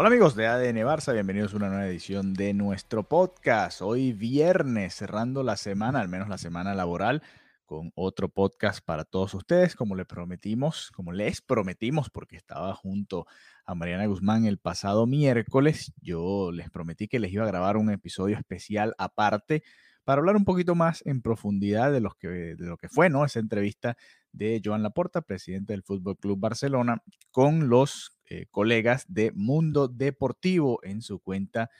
Hola amigos de ADN Barça, bienvenidos a una nueva edición de nuestro podcast. Hoy viernes, cerrando la semana, al menos la semana laboral, con otro podcast para todos ustedes, como les prometimos, como les prometimos, porque estaba junto a Mariana Guzmán el pasado miércoles, yo les prometí que les iba a grabar un episodio especial aparte para hablar un poquito más en profundidad de, que, de lo que fue ¿no? esa entrevista de Joan Laporta, presidente del Fútbol Club Barcelona, con los eh, colegas de Mundo Deportivo en su cuenta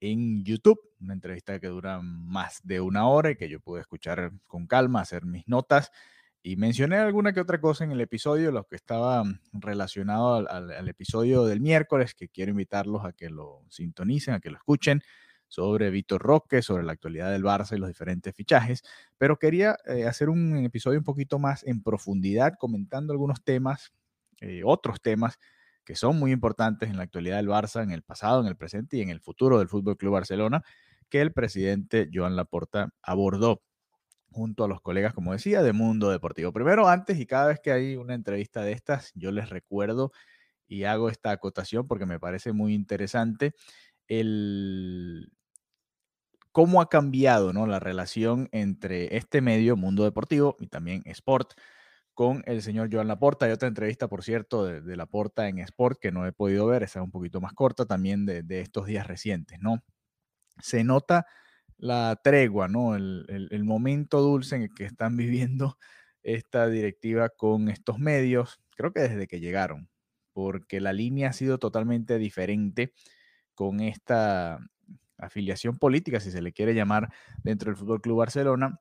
en YouTube. Una entrevista que dura más de una hora y que yo pude escuchar con calma, hacer mis notas. Y mencioné alguna que otra cosa en el episodio, lo que estaba relacionado al, al, al episodio del miércoles, que quiero invitarlos a que lo sintonicen, a que lo escuchen sobre Víctor Roque, sobre la actualidad del Barça y los diferentes fichajes, pero quería eh, hacer un episodio un poquito más en profundidad, comentando algunos temas, eh, otros temas que son muy importantes en la actualidad del Barça, en el pasado, en el presente y en el futuro del Fútbol Club Barcelona, que el presidente Joan Laporta abordó junto a los colegas, como decía, de Mundo Deportivo. Primero, antes y cada vez que hay una entrevista de estas, yo les recuerdo y hago esta acotación porque me parece muy interesante el cómo ha cambiado ¿no? la relación entre este medio, Mundo Deportivo, y también Sport, con el señor Joan Laporta. Hay otra entrevista, por cierto, de, Laporta en Sport que no he podido ver, esa es un poquito más corta también de, estos días recientes, ¿no? Se nota la tregua, ¿no? El, el, el, momento dulce en el que están viviendo esta directiva con estos medios, creo que desde que llegaron, porque la línea ha sido totalmente diferente con esta afiliación política, si se le quiere llamar, dentro del Fútbol Club Barcelona,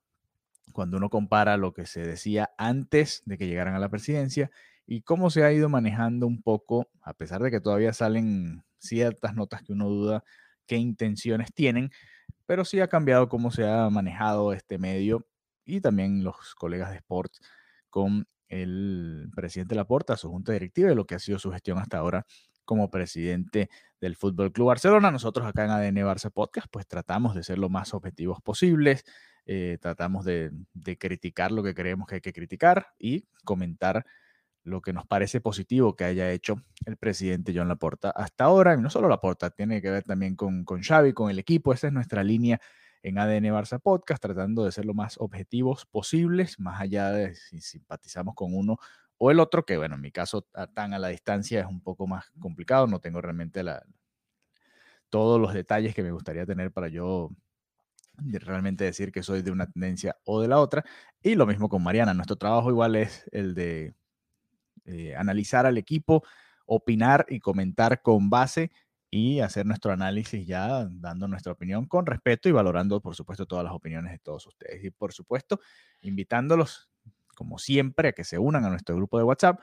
cuando uno compara lo que se decía antes de que llegaran a la presidencia y cómo se ha ido manejando un poco, a pesar de que todavía salen ciertas notas que uno duda qué intenciones tienen, pero sí ha cambiado cómo se ha manejado este medio y también los colegas de Sports con el presidente Laporta, su junta directiva y lo que ha sido su gestión hasta ahora como presidente del Fútbol Club Barcelona. Nosotros acá en ADN Barça Podcast, pues tratamos de ser lo más objetivos posibles, eh, tratamos de, criticar lo que creemos que hay que criticar y comentar lo que nos parece positivo que haya hecho el presidente John Laporta hasta ahora. Y no solo Laporta, tiene que ver también con, con Xavi, con el equipo. Esa es nuestra línea en ADN Barça Podcast, tratando de ser lo más objetivos posibles, más allá de si simpatizamos con uno o el otro, que bueno, en mi caso tan a la distancia es un poco más complicado, no tengo realmente la, todos los detalles que me gustaría tener para yo realmente decir que soy de una tendencia o de la otra. Y lo mismo con Mariana, nuestro trabajo igual es el de eh, analizar al equipo, opinar y comentar con base y hacer nuestro análisis ya dando nuestra opinión con respeto y valorando, por supuesto, todas las opiniones de todos ustedes. Y, por supuesto, invitándolos, como siempre, a que se unan a nuestro grupo de WhatsApp.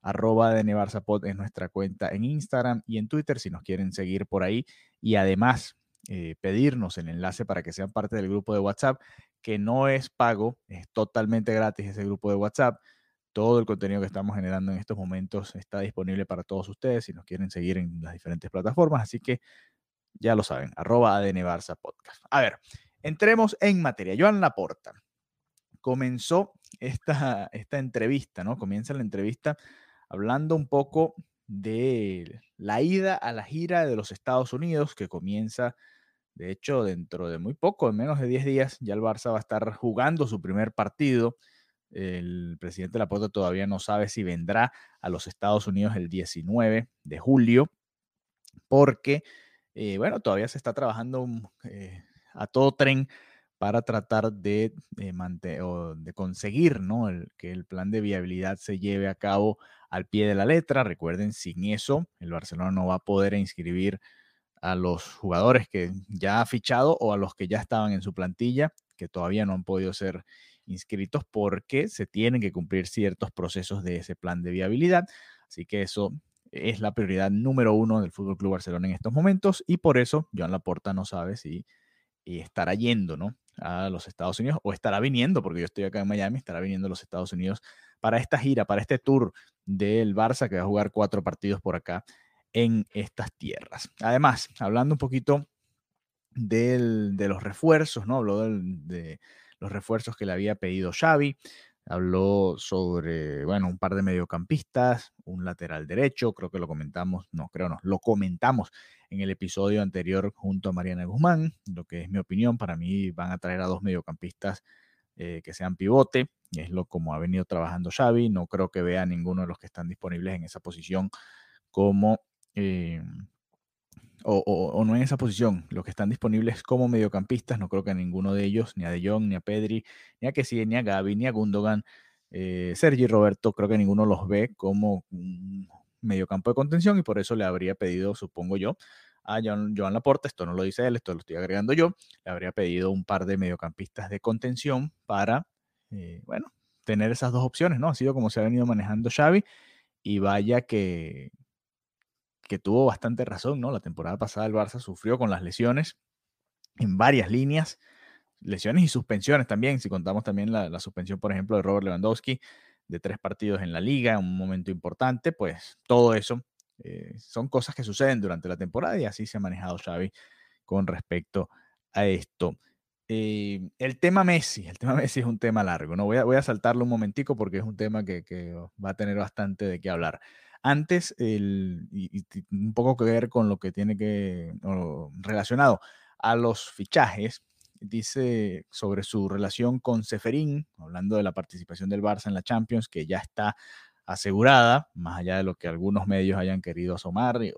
Arroba Nevarzapod es nuestra cuenta en Instagram y en Twitter si nos quieren seguir por ahí. Y además, eh, pedirnos el enlace para que sean parte del grupo de WhatsApp, que no es pago, es totalmente gratis ese grupo de WhatsApp. Todo el contenido que estamos generando en estos momentos está disponible para todos ustedes si nos quieren seguir en las diferentes plataformas. Así que ya lo saben, arroba ADN Barça Podcast. A ver, entremos en materia. Joan Laporta comenzó esta, esta entrevista, ¿no? Comienza la entrevista hablando un poco de la ida a la gira de los Estados Unidos que comienza, de hecho, dentro de muy poco, en menos de 10 días, ya el Barça va a estar jugando su primer partido el presidente Laporta todavía no sabe si vendrá a los Estados Unidos el 19 de julio, porque, eh, bueno, todavía se está trabajando eh, a todo tren para tratar de, de conseguir ¿no? que el plan de viabilidad se lleve a cabo al pie de la letra. Recuerden, sin eso, el Barcelona no va a poder inscribir a los jugadores que ya ha fichado o a los que ya estaban en su plantilla, que todavía no han podido ser inscritos porque se tienen que cumplir ciertos procesos de ese plan de viabilidad. Así que eso es la prioridad número uno del Fútbol Club Barcelona en estos momentos y por eso Joan Laporta no sabe si estará yendo, ¿no? a los Estados Unidos o estará viniendo, porque yo estoy acá en Miami, estará viniendo a los Estados Unidos para esta gira, para este tour del Barça que va a jugar cuatro partidos por acá en estas tierras. Además, hablando un poquito del, de los refuerzos, ¿no? Habló de los refuerzos que le había pedido Xavi, habló sobre, bueno, un par de mediocampistas, un lateral derecho, creo que lo comentamos, no, creo no, lo comentamos en el episodio anterior junto a Mariana Guzmán, lo que es mi opinión, para mí van a traer a dos mediocampistas eh, que sean pivote, y es lo como ha venido trabajando Xavi, no creo que vea ninguno de los que están disponibles en esa posición como... Eh, o, no en esa posición, los que están disponibles como mediocampistas, no creo que ninguno de ellos, ni a De Jong, ni a Pedri, ni a Kessie, ni a Gaby, ni a Gundogan, eh, Sergi Roberto, creo que ninguno los ve como un mediocampo de contención y por eso le habría pedido, supongo yo, a Joan, Joan Laporta, esto no lo dice él, esto lo estoy agregando yo, le habría pedido un par de mediocampistas de contención para, eh, bueno, tener esas dos opciones, ¿no? Ha sido como se ha venido manejando Xavi y vaya que, que tuvo bastante razón, ¿no? La temporada pasada el Barça sufrió con las lesiones en varias líneas, lesiones y suspensiones también, si contamos también la, suspensión, por ejemplo, de Robert Lewandowski de tres partidos en la liga, un momento importante, pues todo eso eh, son cosas que suceden durante la temporada y así se ha manejado Xavi con respecto a esto. Eh, el tema Messi, el tema Messi es un tema largo, ¿no? Voy a, voy a saltarlo un momentico porque es un tema que, que va a tener bastante de qué hablar. Antes, el, un poco que ver con lo que tiene que, relacionado a los fichajes, dice sobre su relación con Seferín, hablando de la participación del Barça en la Champions, que ya está asegurada, más allá de lo que algunos medios hayan querido asomar y,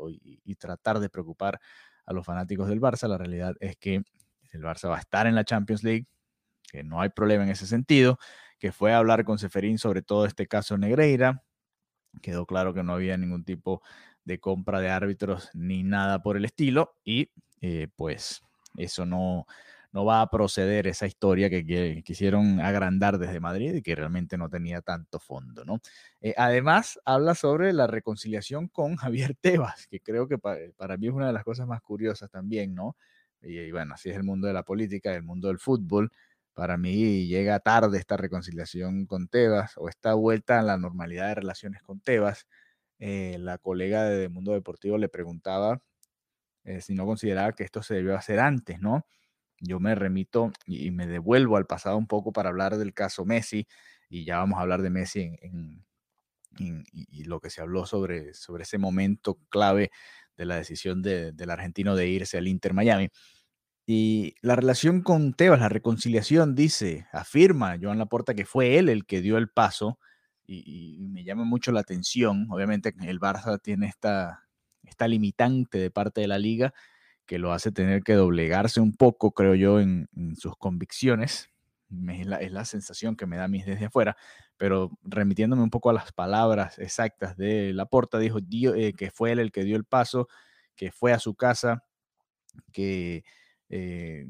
y, tratar de preocupar a los fanáticos del Barça, la realidad es que el Barça va a estar en la Champions League, que no hay problema en ese sentido, que fue a hablar con Seferín sobre todo este caso Negreira, Quedó claro que no había ningún tipo de compra de árbitros ni nada por el estilo y eh, pues eso no, no va a proceder esa historia que, quisieron agrandar desde Madrid y que realmente no tenía tanto fondo, ¿no? Eh, además, habla sobre la reconciliación con Javier Tebas, que creo que para, mí es una de las cosas más curiosas también, ¿no? Y, y, bueno, así es el mundo de la política, el mundo del fútbol, para mí llega tarde esta reconciliación con Tebas o esta vuelta a la normalidad de relaciones con Tebas. Eh, la colega de Mundo Deportivo le preguntaba eh, si no consideraba que esto se debió hacer antes, ¿no? Yo me remito y, me devuelvo al pasado un poco para hablar del caso Messi y ya vamos a hablar de Messi en, y, lo que se habló sobre, sobre ese momento clave de la decisión del argentino de irse al Inter Miami. Y la relación con Tebas, la reconciliación, dice, afirma Joan Laporta que fue él el que dio el paso y, me llama mucho la atención. Obviamente el Barça tiene esta, limitante de parte de la liga que lo hace tener que doblegarse un poco, creo yo, en, sus convicciones. Es la, sensación que me da a mí desde afuera, pero remitiéndome un poco a las palabras exactas de Laporta, dijo eh, que fue él el que dio el paso, que fue a su casa, que eh,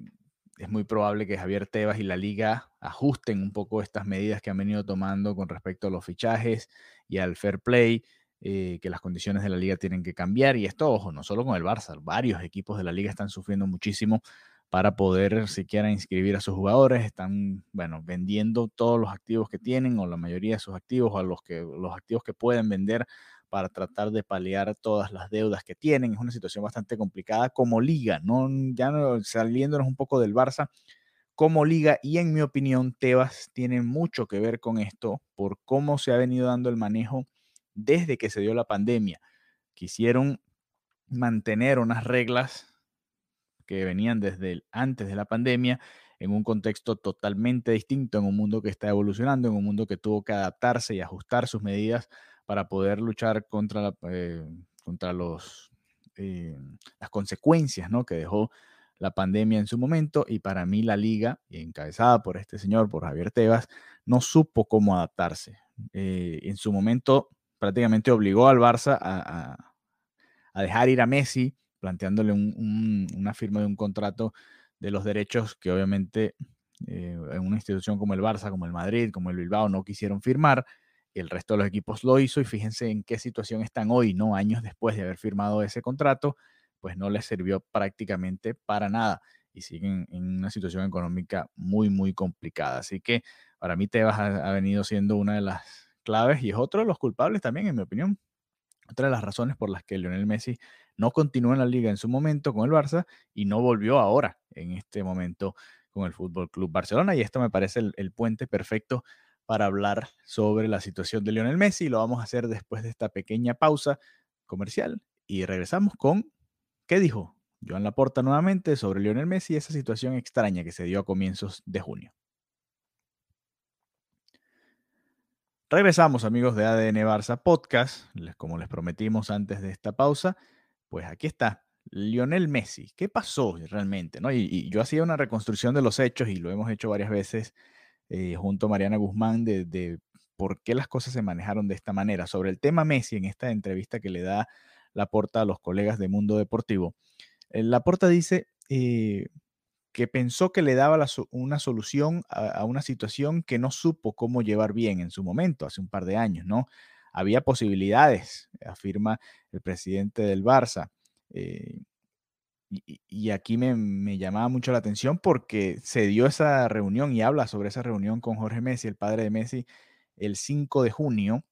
es muy probable que Javier Tebas y la liga ajusten un poco estas medidas que han venido tomando con respecto a los fichajes y al fair play, eh, que las condiciones de la liga tienen que cambiar. Y esto, ojo, no solo con el Barça, varios equipos de la liga están sufriendo muchísimo para poder siquiera inscribir a sus jugadores. Están, bueno, vendiendo todos los activos que tienen o la mayoría de sus activos o a los, que, los activos que pueden vender para tratar de paliar todas las deudas que tienen. Es una situación bastante complicada como liga, ¿no? ya no, saliéndonos un poco del Barça, como liga y en mi opinión Tebas tiene mucho que ver con esto por cómo se ha venido dando el manejo desde que se dio la pandemia. Quisieron mantener unas reglas que venían desde antes de la pandemia en un contexto totalmente distinto, en un mundo que está evolucionando, en un mundo que tuvo que adaptarse y ajustar sus medidas para poder luchar contra, eh, contra los, eh, las consecuencias ¿no? que dejó la pandemia en su momento y para mí la liga, encabezada por este señor, por Javier Tebas, no supo cómo adaptarse. Eh, en su momento prácticamente obligó al Barça a, dejar ir a Messi, planteándole una firma de un contrato de los derechos que obviamente en una institución como el Barça, como el Madrid, como el Bilbao no quisieron firmar. El resto de los equipos lo hizo y fíjense en qué situación están hoy, ¿no? Años después de haber firmado ese contrato, pues no les sirvió prácticamente para nada y siguen en una situación económica muy, muy complicada. Así que para mí Tebas ha, venido siendo una de las claves y es otro de los culpables también, en mi opinión. Otra de las razones por las que Lionel Messi no continuó en la liga en su momento con el Barça y no volvió ahora en este momento con el Fútbol Club Barcelona. Y esto me parece el, puente perfecto para hablar sobre la situación de Lionel Messi. Lo vamos a hacer después de esta pequeña pausa comercial y regresamos con ¿qué dijo Joan Laporta nuevamente sobre Lionel Messi y esa situación extraña que se dio a comienzos de junio? Regresamos amigos de ADN Barça Podcast, como les prometimos antes de esta pausa, pues aquí está, Lionel Messi. ¿Qué pasó realmente? ¿no? Y, yo hacía una reconstrucción de los hechos y lo hemos hecho varias veces eh, junto a Mariana Guzmán de, por qué las cosas se manejaron de esta manera. Sobre el tema Messi, en esta entrevista que le da la porta a los colegas de Mundo Deportivo, eh, la porta dice, eh, que pensó que le daba una solución a, una situación que no supo cómo llevar bien en su momento, hace un par de años, ¿no? Había posibilidades, afirma el presidente del Barça. Y, aquí me, me, llamaba mucho la atención porque se dio esa reunión y habla sobre esa reunión con Jorge Messi, el padre de Messi, el 5 de junio,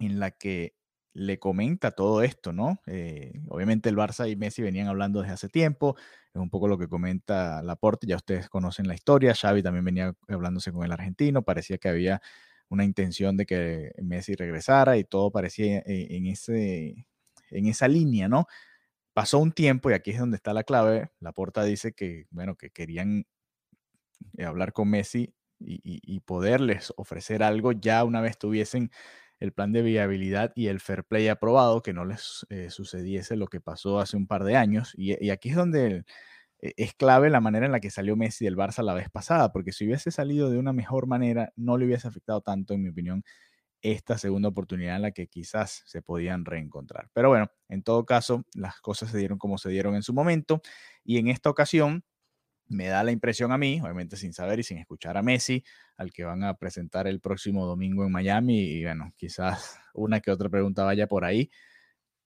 en la que le comenta todo esto, ¿no? Eh, obviamente el Barça y Messi venían hablando desde hace tiempo, es un poco lo que comenta Laporte, ya ustedes conocen la historia, Xavi también venía hablándose con el argentino, parecía que había una intención de que Messi regresara y todo parecía en, ese, en esa línea, ¿no? Pasó un tiempo y aquí es donde está la clave, Laporta dice que, bueno, que querían eh, hablar con Messi y, poderles ofrecer algo ya una vez tuviesen el plan de viabilidad y el fair play aprobado, que no les eh, sucediese lo que pasó hace un par de años. Y, aquí es donde eh, es clave la manera en la que salió Messi del Barça la vez pasada, porque si hubiese salido de una mejor manera, no le hubiese afectado tanto, en mi opinión, esta segunda oportunidad en la que quizás se podían reencontrar. Pero bueno, en todo caso, las cosas se dieron como se dieron en su momento. Y en esta ocasión, me da la impresión a mí, obviamente sin saber y sin escuchar a Messi, al que van a presentar el próximo domingo en Miami, y bueno, quizás una que otra pregunta vaya por ahí.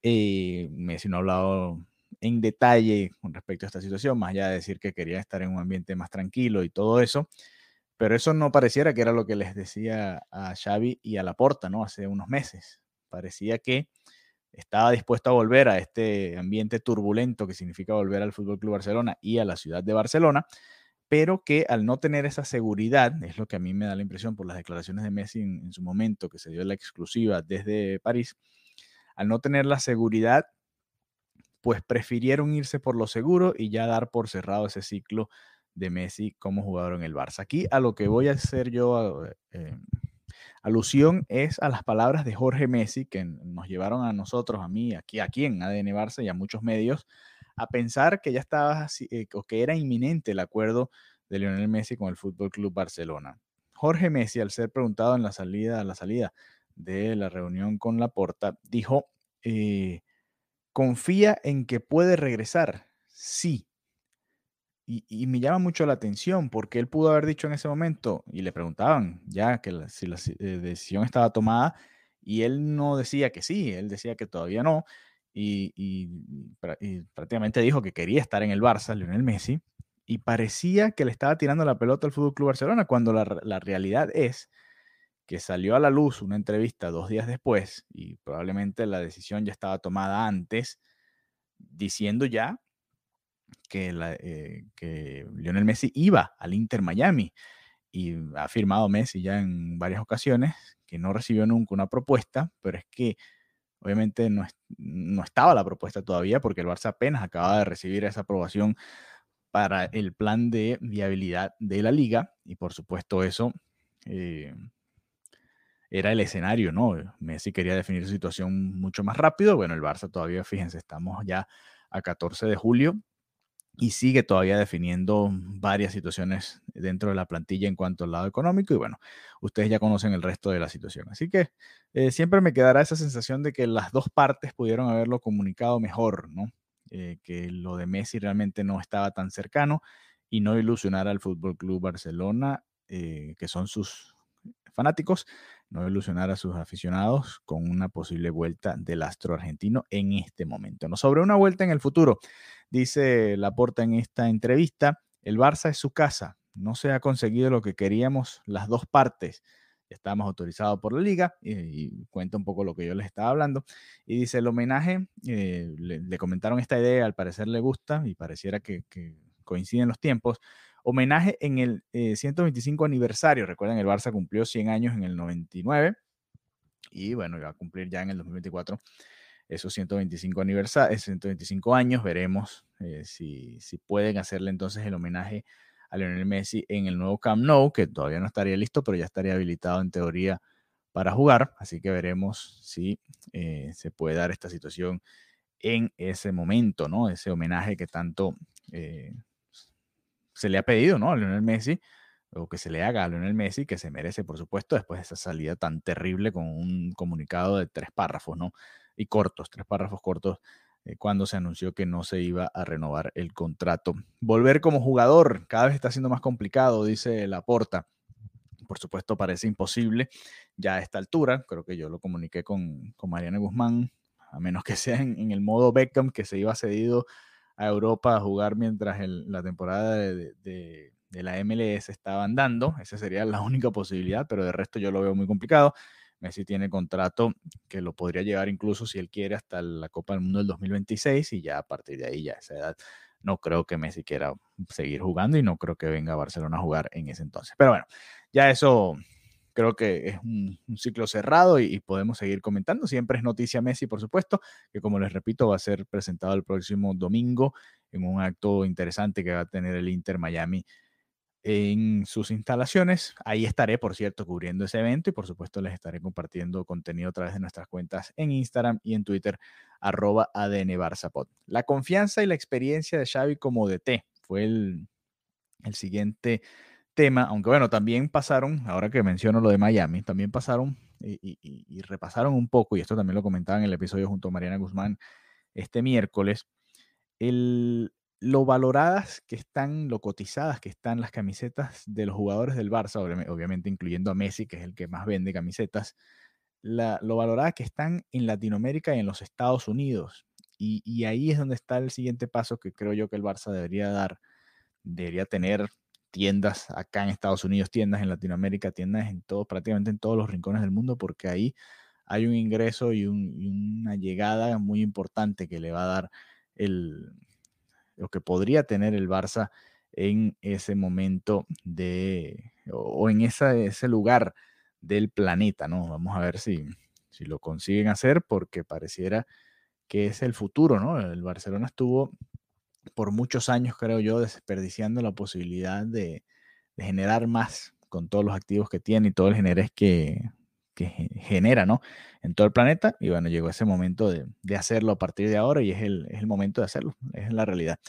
Eh, Messi no ha hablado en detalle con respecto a esta situación, más allá de decir que quería estar en un ambiente más tranquilo y todo eso, pero eso no pareciera que era lo que les decía a Xavi y a Laporta, ¿no? Hace unos meses. Parecía que estaba dispuesto a volver a este ambiente turbulento que significa volver al Fútbol Club Barcelona y a la ciudad de Barcelona, pero que al no tener esa seguridad, es lo que a mí me da la impresión por las declaraciones de Messi en, su momento, que se dio la exclusiva desde París, al no tener la seguridad, pues prefirieron irse por lo seguro y ya dar por cerrado ese ciclo de Messi como jugador en el Barça. Aquí a lo que voy a hacer yo eh, alusión es a las palabras de Jorge Messi que nos llevaron a nosotros, a mí, aquí, aquí en ADN Barça y a muchos medios, a pensar que ya estaba eh, o que era inminente el acuerdo de Lionel Messi con el Fútbol Club Barcelona. Jorge Messi, al ser preguntado en la salida, a la salida de la reunión con Laporta, dijo: eh, confía en que puede regresar. Sí, y, me llama mucho la atención porque él pudo haber dicho en ese momento, y le preguntaban ya que si la eh, decisión estaba tomada, y él no decía que sí, él decía que todavía no, y, prácticamente dijo que quería estar en el Barça, Lionel Messi, y parecía que le estaba tirando la pelota al Fútbol Club Barcelona, cuando la realidad es que salió a la luz una entrevista dos días después, y probablemente la decisión ya estaba tomada antes, diciendo ya que, la, eh, Lionel Messi iba al Inter Miami y ha firmado Messi ya en varias ocasiones que no recibió nunca una propuesta, pero es que obviamente no, no estaba la propuesta todavía porque el Barça apenas acaba de recibir esa aprobación para el plan de viabilidad de la liga y por supuesto eso eh, era el escenario, ¿no? Messi quería definir su situación mucho más rápido, bueno, el Barça todavía, fíjense, estamos ya a 14 de julio y sigue todavía definiendo varias situaciones dentro de la plantilla en cuanto al lado económico y bueno, ustedes ya conocen el resto de la situación. Así que eh, siempre me quedará esa sensación de que las dos partes pudieron haberlo comunicado mejor, ¿no? Eh, que lo de Messi realmente no estaba tan cercano y no ilusionar al Fútbol Club Barcelona, eh, que son sus fanáticos, no ilusionar a sus aficionados con una posible vuelta del astro argentino en este momento. No sobre una vuelta en el futuro, dice Laporta en esta entrevista, el Barça es su casa, no se ha conseguido lo que queríamos las dos partes. Estamos autorizados por la liga y, cuenta un poco lo que yo les estaba hablando. Y dice, el homenaje, eh, le, comentaron esta idea, al parecer le gusta y pareciera que, que coinciden los tiempos homenaje en el 125 eh, aniversario. Recuerden, el Barça cumplió 100 años en el 99 y bueno, va a cumplir ya en el 2024 esos 125, aniversarios, 125 años. Veremos eh, si, si pueden hacerle entonces el homenaje a Lionel Messi en el nuevo Camp Nou, que todavía no estaría listo, pero ya estaría habilitado en teoría para jugar. Así que veremos si eh, se puede dar esta situación en ese momento, ¿no? Ese homenaje que tanto se le ha pedido, ¿no? A Lionel Messi, o que se le haga a Lionel Messi, que se merece, por supuesto, después de esa salida tan terrible con un comunicado de tres párrafos, ¿no? Y cortos, tres párrafos cortos, eh, cuando se anunció que no se iba a renovar el contrato. Volver como jugador cada vez está siendo más complicado, dice Laporta. Por supuesto, parece imposible ya a esta altura. Creo que yo lo comuniqué con, con Mariana Guzmán, a menos que sea en, en el modo Beckham, que se iba cedido a Europa a jugar mientras la temporada de, la MLS estaba andando. Esa sería la única posibilidad, pero de resto yo lo veo muy complicado. Messi tiene contrato que lo podría llevar incluso si él quiere hasta la Copa del Mundo del 2026 y ya a partir de ahí, ya esa edad, no creo que Messi quiera seguir jugando y no creo que venga a Barcelona a jugar en ese entonces. Pero bueno, ya eso creo que es un, ciclo cerrado y, podemos seguir comentando. Siempre es noticia Messi, por supuesto, que como les repito, va a ser presentado el próximo domingo en un acto interesante que va a tener el Inter Miami en sus instalaciones. Ahí estaré, por cierto, cubriendo ese evento y por supuesto les estaré compartiendo contenido a través de nuestras cuentas en Instagram y en Twitter, arroba ADN La confianza y la experiencia de Xavi como DT fue el, el siguiente tema, aunque bueno, también pasaron, ahora que menciono lo de Miami, también pasaron y, repasaron un poco, y esto también lo comentaba en el episodio junto a Mariana Guzmán este miércoles, el, lo valoradas que están, lo cotizadas que están las camisetas de los jugadores del Barça, obviamente incluyendo a Messi, que es el que más vende camisetas, la, lo valoradas que están en Latinoamérica y en los Estados Unidos. Y, y, ahí es donde está el siguiente paso que creo yo que el Barça debería dar, debería tener tiendas acá en Estados Unidos, tiendas en Latinoamérica, tiendas en todo, prácticamente en todos los rincones del mundo, porque ahí hay un ingreso y, una llegada muy importante que le va a dar el, lo que podría tener el Barça en ese momento de, o, en ese lugar del planeta, ¿no? Vamos a ver si, si lo consiguen hacer, porque pareciera que es el futuro, ¿no? El Barcelona estuvo por muchos años, creo yo, desperdiciando la posibilidad de, generar más con todos los activos que tiene y todo el generés que, genera, ¿no? En todo el planeta. Y bueno, llegó ese momento de, hacerlo a partir de ahora y es el, momento de hacerlo, es la realidad.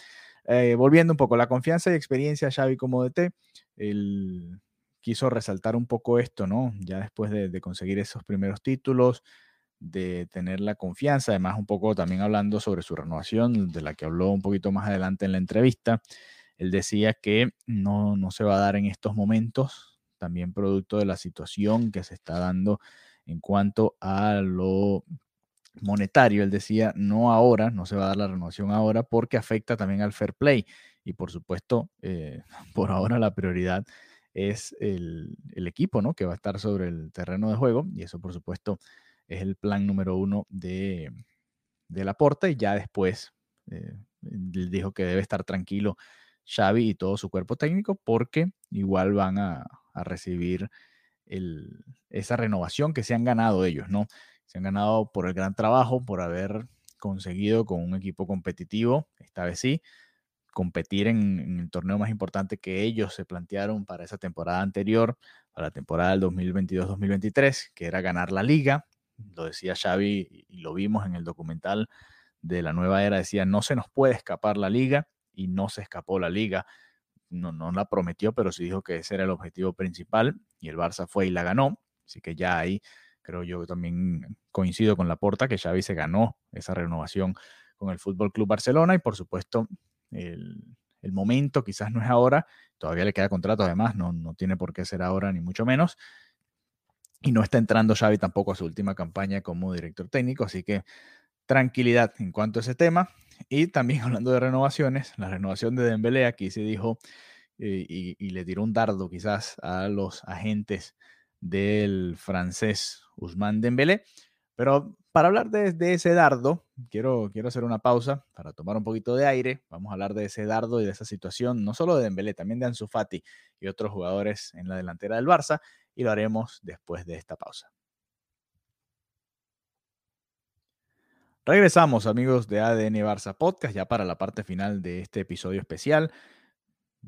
Eh, volviendo un poco, la confianza y experiencia Xavi como DT, él quiso resaltar un poco esto, ¿no? Ya después de, de conseguir esos primeros títulos, de tener la confianza, además un poco también hablando sobre su renovación, de la que habló un poquito más adelante en la entrevista, él decía que no, no se va a dar en estos momentos, también producto de la situación que se está dando en cuanto a lo monetario, él decía, no ahora, no se va a dar la renovación ahora porque afecta también al fair play y por supuesto, eh, por ahora la prioridad es el, el, equipo, ¿no? Que va a estar sobre el terreno de juego y eso por supuesto es el plan número uno de, de Laporta y ya después eh, dijo que debe estar tranquilo Xavi y todo su cuerpo técnico porque igual van a, recibir esa renovación que se han ganado ellos, ¿no? Se han ganado por el gran trabajo, por haber conseguido con un equipo competitivo, esta vez sí, competir en, en, el torneo más importante que ellos se plantearon para esa temporada anterior, para la temporada del 2022-2023, que era ganar la liga lo decía Xavi y lo vimos en el documental de la nueva era, decía, no se nos puede escapar la liga y no se escapó la liga. No, no la prometió, pero sí dijo que ese era el objetivo principal y el Barça fue y la ganó. Así que ya ahí creo yo también coincido con la porta que Xavi se ganó esa renovación con el Fútbol Club Barcelona y por supuesto el, el, momento quizás no es ahora, todavía le queda contrato además, no, no tiene por qué ser ahora ni mucho menos. Y no está entrando Xavi tampoco a su última campaña como director técnico, así que tranquilidad en cuanto a ese tema. Y también hablando de renovaciones, la renovación de Dembélé, aquí se dijo eh, y, y, le tiró un dardo quizás a los agentes del francés Usman Dembélé. Pero para hablar de, de, ese dardo, quiero, quiero hacer una pausa para tomar un poquito de aire. Vamos a hablar de ese dardo y de esa situación, no solo de Dembélé, también de Ansu Fati y otros jugadores en la delantera del Barça, y lo haremos después de esta pausa. Regresamos amigos de ADN Barça Podcast ya para la parte final de este episodio especial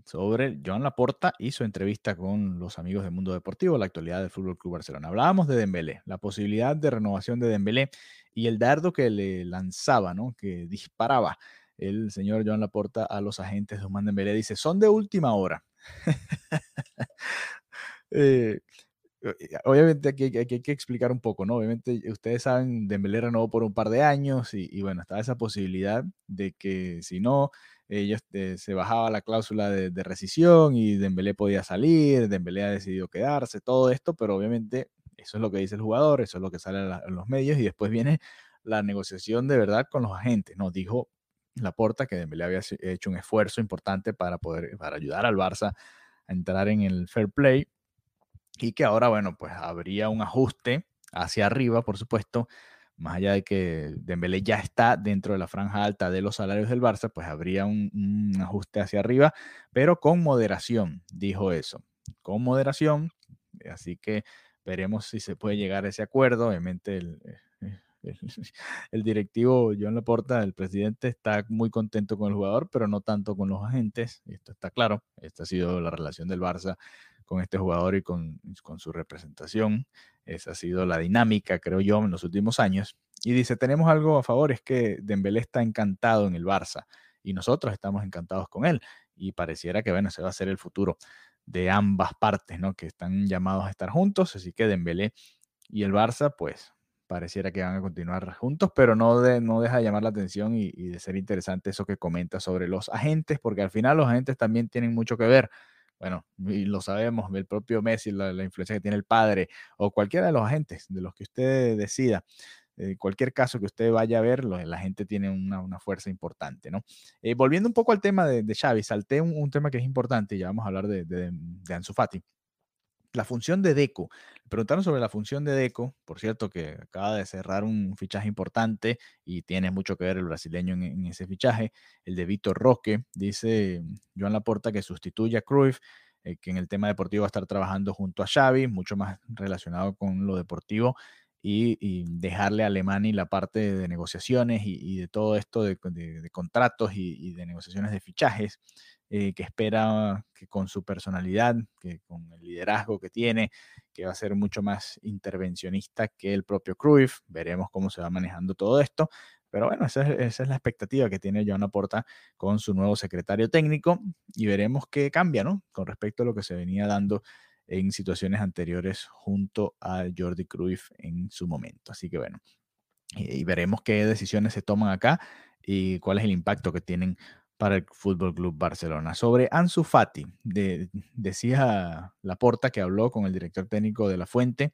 sobre Joan Laporta y su entrevista con los amigos del mundo deportivo, la actualidad del Fútbol Club Barcelona. Hablábamos de Dembélé, la posibilidad de renovación de Dembélé y el dardo que le lanzaba, ¿no? que disparaba el señor Joan Laporta a los agentes de Usman Dembélé. Dice, son de última hora. eh, obviamente aquí, hay que explicar un poco, ¿no? Obviamente ustedes saben, Dembélé renovó por un par de años y, bueno, estaba esa posibilidad de que si no, ellos eh, se bajaba la cláusula de, de, rescisión y Dembélé podía salir, Dembélé ha decidido quedarse, todo esto, pero obviamente eso es lo que dice el jugador, eso es lo que sale en los medios y después viene la negociación de verdad con los agentes, ¿no? Dijo Laporta que Dembélé había hecho un esfuerzo importante para poder, para ayudar al Barça a entrar en el fair play y que ahora, bueno, pues habría un ajuste hacia arriba, por supuesto, más allá de que Dembélé ya está dentro de la franja alta de los salarios del Barça, pues habría un, un, ajuste hacia arriba, pero con moderación, dijo eso, con moderación, así que veremos si se puede llegar a ese acuerdo, obviamente el, el, directivo Joan Laporta, el presidente, está muy contento con el jugador, pero no tanto con los agentes, esto está claro, esta ha sido la relación del Barça con este jugador y con, con, su representación. Esa ha sido la dinámica, creo yo, en los últimos años. Y dice, tenemos algo a favor, es que Dembélé está encantado en el Barça y nosotros estamos encantados con él. Y pareciera que, bueno, ese va a ser el futuro de ambas partes, ¿no? Que están llamados a estar juntos. Así que Dembélé y el Barça, pues, pareciera que van a continuar juntos, pero no, de, no deja de llamar la atención y, y de ser interesante eso que comenta sobre los agentes, porque al final los agentes también tienen mucho que ver bueno, y lo sabemos, el propio Messi, la, la, influencia que tiene el padre, o cualquiera de los agentes, de los que usted decida, eh, cualquier caso que usted vaya a ver, lo, la gente tiene una, una fuerza importante, ¿no? Eh, volviendo un poco al tema de, de Xavi, salté un, un, tema que es importante, y ya vamos a hablar de, de, de Ansu Fati. La función de Deco. Preguntaron sobre la función de Deco, por cierto, que acaba de cerrar un fichaje importante y tiene mucho que ver el brasileño en, ese fichaje, el de Víctor Roque. Dice Joan Laporta que sustituye a Cruyff, eh, que en el tema deportivo va a estar trabajando junto a Xavi, mucho más relacionado con lo deportivo, y, dejarle a Alemani la parte de, negociaciones y, de todo esto de, contratos y, de negociaciones de fichajes eh, que espera que con su personalidad, que con el liderazgo que tiene, que va a ser mucho más intervencionista que el propio Cruyff. Veremos cómo se va manejando todo esto. Pero bueno, esa es, esa es la expectativa que tiene Joan Porta con su nuevo secretario técnico y veremos qué cambia, ¿no? Con respecto a lo que se venía dando en situaciones anteriores junto a Jordi Cruyff en su momento. Así que bueno, y, y veremos qué decisiones se toman acá y cuál es el impacto que tienen para el Fútbol Club Barcelona. Sobre Ansu Fati, de, decía Laporta que habló con el director técnico de La Fuente,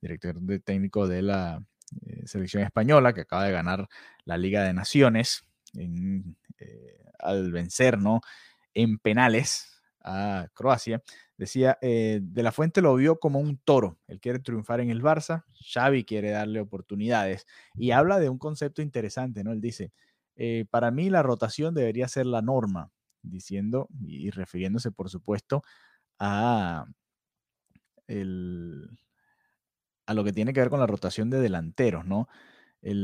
director de técnico de la eh, selección española, que acaba de ganar la Liga de Naciones en, eh, al vencer ¿no? en penales a Croacia. Decía, eh, de la Fuente lo vio como un toro. Él quiere triunfar en el Barça, Xavi quiere darle oportunidades. Y habla de un concepto interesante, ¿no? Él dice, eh, para mí la rotación debería ser la norma, diciendo y refiriéndose, por supuesto, a, el, a lo que tiene que ver con la rotación de delanteros, ¿no? Es,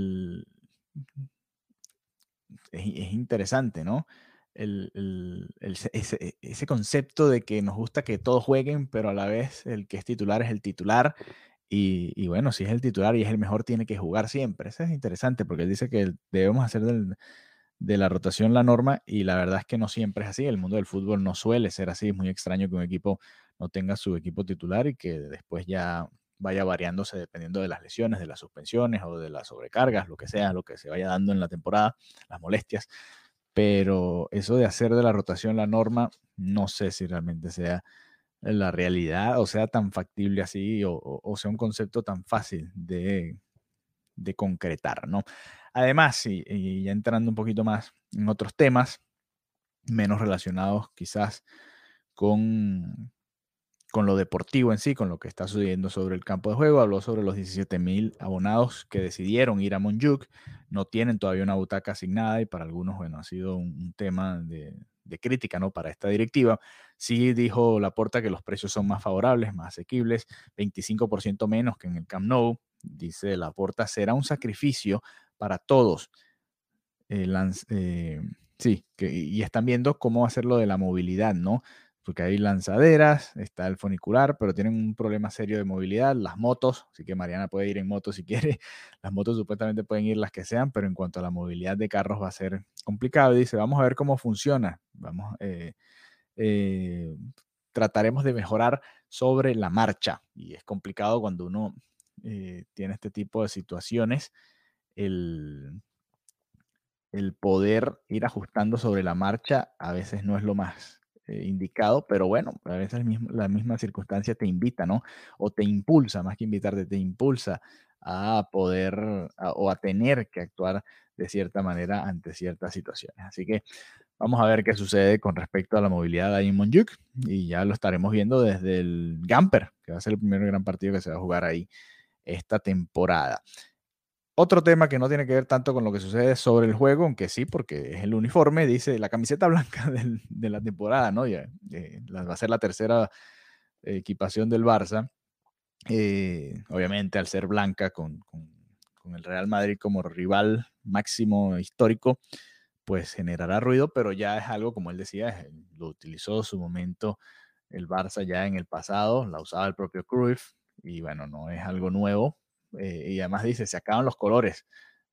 es interesante, ¿no? Ese, concepto de que nos gusta que todos jueguen, pero a la vez el que es titular es el titular y, y, bueno, si es el titular y es el mejor, tiene que jugar siempre. Eso es interesante porque él dice que debemos hacer del, de la rotación la norma y la verdad es que no siempre es así. El mundo del fútbol no suele ser así. Es muy extraño que un equipo no tenga su equipo titular y que después ya vaya variándose dependiendo de las lesiones, de las suspensiones o de las sobrecargas, lo que sea, lo que se vaya dando en la temporada, las molestias. Pero eso de hacer de la rotación la norma, no sé si realmente sea la realidad o sea tan factible así o, sea un concepto tan fácil de, de concretar, ¿no? Además, y, ya entrando un poquito más en otros temas, menos relacionados quizás con, con lo deportivo en sí, con lo que está sucediendo sobre el campo de juego. Habló sobre los 17 mil abonados que decidieron ir a Monjuk. No tienen todavía una butaca asignada y para algunos, bueno, ha sido un, tema de, de, crítica, ¿no? Para esta directiva. Sí dijo Laporta que los precios son más favorables, más asequibles, 25% menos que en el Camp Nou. Dice Laporta, será un sacrificio para todos. Eh, eh, sí, que, y están viendo cómo hacerlo de la movilidad, ¿no? Porque hay lanzaderas, está el funicular, pero tienen un problema serio de movilidad. Las motos, así que Mariana puede ir en moto si quiere. Las motos supuestamente pueden ir las que sean, pero en cuanto a la movilidad de carros va a ser complicado. dice, vamos a ver cómo funciona. Vamos, eh, trataremos de mejorar sobre la marcha. Y es complicado cuando uno tiene este tipo de situaciones el, el poder ir ajustando sobre la marcha a veces no es lo más eh, indicado, pero bueno, a veces la misma circunstancia te invita, ¿no? O te impulsa, más que invitarte, te impulsa a poder o a tener que actuar de cierta manera ante ciertas situaciones. Así que vamos a ver qué sucede con respecto a la movilidad ahí en y ya lo estaremos viendo desde el Gamper, que va a ser el primer gran partido que se va a jugar ahí esta temporada. Otro tema que no tiene que ver tanto con lo que sucede sobre el juego, aunque sí, porque es el uniforme, dice la camiseta blanca de la temporada, ¿no? Ya, eh, va a ser la tercera equipación del Barça. Eh, obviamente, al ser blanca con, el Real Madrid como rival máximo histórico, pues generará ruido, pero ya es algo, como él decía, lo utilizó su momento el Barça ya en el pasado, la usaba el propio Cruyff, y bueno, no es algo nuevo, eh, y además dice, se acaban los colores.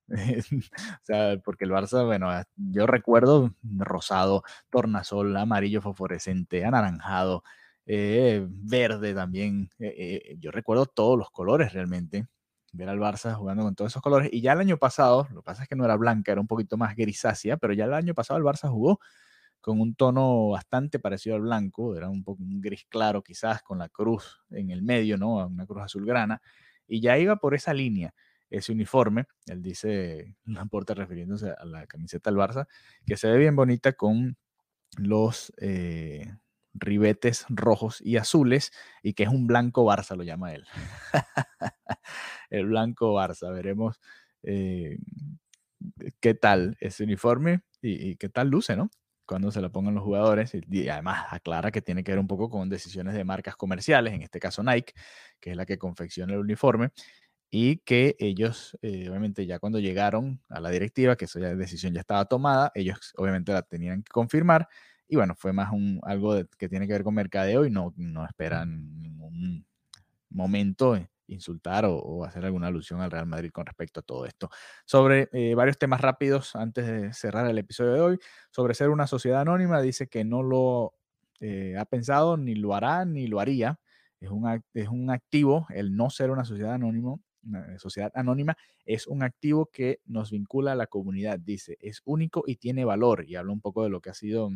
o sea, porque el Barça, bueno, yo recuerdo rosado, tornasol, amarillo fosforescente, anaranjado, eh, verde también. Eh, yo recuerdo todos los colores realmente. Ver al Barça jugando con todos esos colores. Y ya el año pasado, lo que pasa es que no era blanca, era un poquito más grisácea, pero ya el año pasado el Barça jugó con un tono bastante parecido al blanco, era un poco un gris claro quizás con la cruz en el medio, ¿no? Una cruz azulgrana y ya iba por esa línea ese uniforme, él dice, Laporta refiriéndose a la camiseta del Barça, que se ve bien bonita con los eh, ribetes rojos y azules y que es un blanco Barça, lo llama él. el blanco Barça, veremos eh, qué tal ese uniforme y, y, qué tal luce, ¿no? Cuando se la pongan los jugadores y además aclara que tiene que ver un poco con decisiones de marcas comerciales, en este caso Nike, que es la que confecciona el uniforme, y que ellos, eh, obviamente, ya cuando llegaron a la directiva, que esa decisión ya estaba tomada, ellos obviamente la tenían que confirmar, y bueno, fue más un, algo que tiene que ver con mercadeo y no, no esperan ningún momento insultar o, hacer alguna alusión al Real Madrid con respecto a todo esto. Sobre eh, varios temas rápidos antes de cerrar el episodio de hoy, sobre ser una sociedad anónima, dice que no lo eh, ha pensado, ni lo hará, ni lo haría es un, es un activo, el no ser una sociedad anónima, una sociedad anónima es un activo que nos vincula a la comunidad, dice, es único y tiene valor. Y habla un poco de lo que ha sido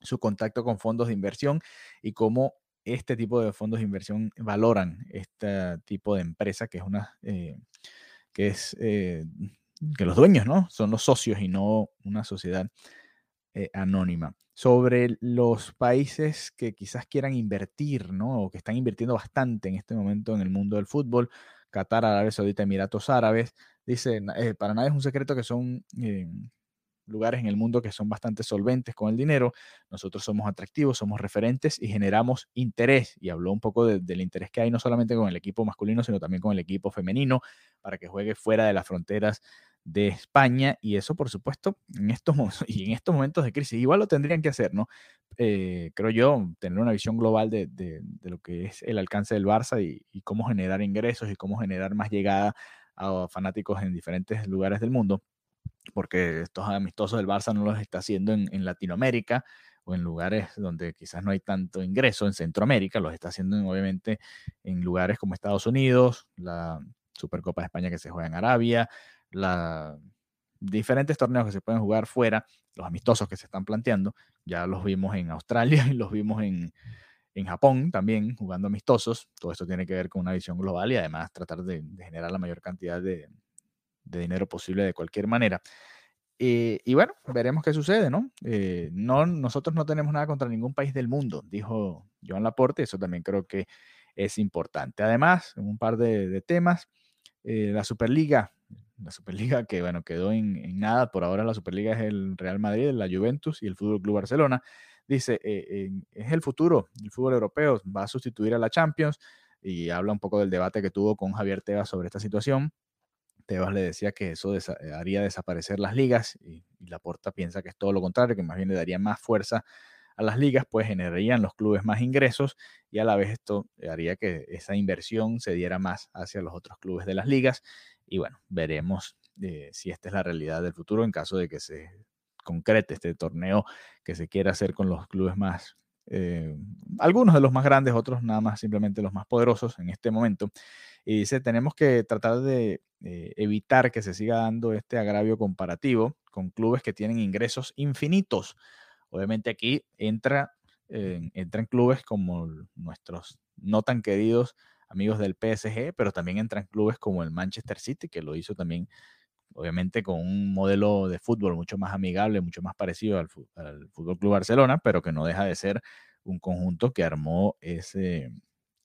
su contacto con fondos de inversión y cómo este tipo de fondos de inversión valoran este tipo de empresa que es una eh, que es eh, que los dueños no son los socios y no una sociedad eh, anónima sobre los países que quizás quieran invertir, ¿no? O que están invirtiendo bastante en este momento en el mundo del fútbol. Qatar, Arabia Saudita, Emiratos Árabes. Dice, para nadie es un secreto que son lugares en el mundo que son bastante solventes con el dinero. Nosotros somos atractivos, somos referentes y generamos interés. Y habló un poco del interés que hay no solamente con el equipo masculino, sino también con el equipo femenino para que juegue fuera de las fronteras de España y eso por supuesto en estos, y en estos momentos de crisis igual lo tendrían que hacer, ¿no? Eh, creo yo, tener una visión global de, de, lo que es el alcance del Barça y, y, cómo generar ingresos y cómo generar más llegada a fanáticos en diferentes lugares del mundo. Porque estos amistosos del Barça no los está haciendo en, Latinoamérica o en lugares donde quizás no hay tanto ingreso, en Centroamérica, los está haciendo obviamente en lugares como Estados Unidos, la Supercopa de España que se juega en Arabia, la diferentes torneos que se pueden jugar fuera, los amistosos que se están planteando, ya los vimos en Australia y los vimos en, en Japón también jugando amistosos. Todo esto tiene que ver con una visión global y además tratar de, generar la mayor cantidad de, dinero posible de cualquier manera. Eh, y bueno, veremos qué sucede, ¿no? Eh, ¿no? Nosotros no tenemos nada contra ningún país del mundo, dijo Joan Laporte, eso también creo que es importante. Además, un par de, temas, eh, la Superliga, la Superliga que bueno, quedó en, en, nada, por ahora la Superliga es el Real Madrid, la Juventus y el Fútbol Club Barcelona dice, eh, es el futuro, el fútbol europeo va a sustituir a la Champions y habla un poco del debate que tuvo con Javier Tebas sobre esta situación. Tebas le decía que eso eh, haría desaparecer las ligas y, la Laporta piensa que es todo lo contrario, que más bien le daría más fuerza a las ligas, pues generarían los clubes más ingresos y a la vez esto haría que esa inversión se diera más hacia los otros clubes de las ligas. Y bueno, veremos eh, si esta es la realidad del futuro en caso de que se concrete este torneo que se quiere hacer con los clubes más, eh, algunos de los más grandes, otros nada más simplemente los más poderosos en este momento. Y dice, tenemos que tratar de eh, evitar que se siga dando este agravio comparativo con clubes que tienen ingresos infinitos. Obviamente aquí entra, entran clubes como nuestros no tan queridos amigos del PSG, pero también entran clubes como el Manchester City, que lo hizo también obviamente con un modelo de fútbol mucho más amigable, mucho más parecido al, Fútbol Club Barcelona, pero que no deja de ser un conjunto que armó ese,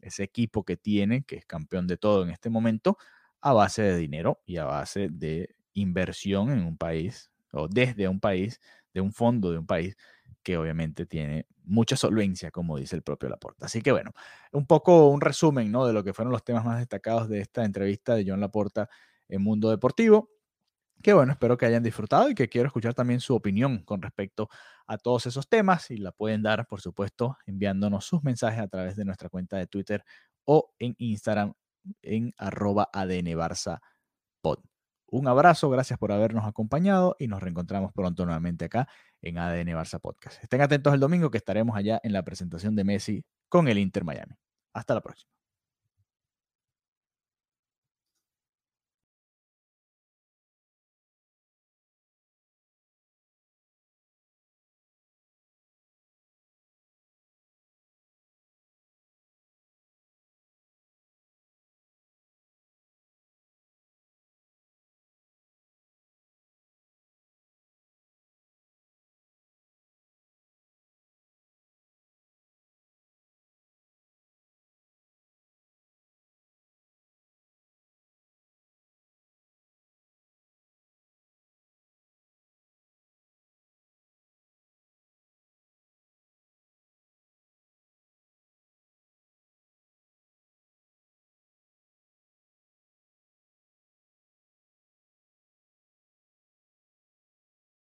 ese equipo que tiene, que es campeón de todo en este momento, a base de dinero y a base de inversión en un país o desde un país, de un fondo de un país que obviamente tiene mucha solvencia, como dice el propio Laporta. Así que bueno, un poco un resumen ¿no? de lo que fueron los temas más destacados de esta entrevista de John Laporta en Mundo Deportivo que bueno, espero que hayan disfrutado y que quiero escuchar también su opinión con respecto a todos esos temas y la pueden dar, por supuesto, enviándonos sus mensajes a través de nuestra cuenta de Twitter o en Instagram en arroba Pod. Un abrazo, gracias por habernos acompañado y nos reencontramos pronto nuevamente acá en ADN Barça Podcast. Estén atentos el domingo que estaremos allá en la presentación de Messi con el Inter Miami. Hasta la próxima.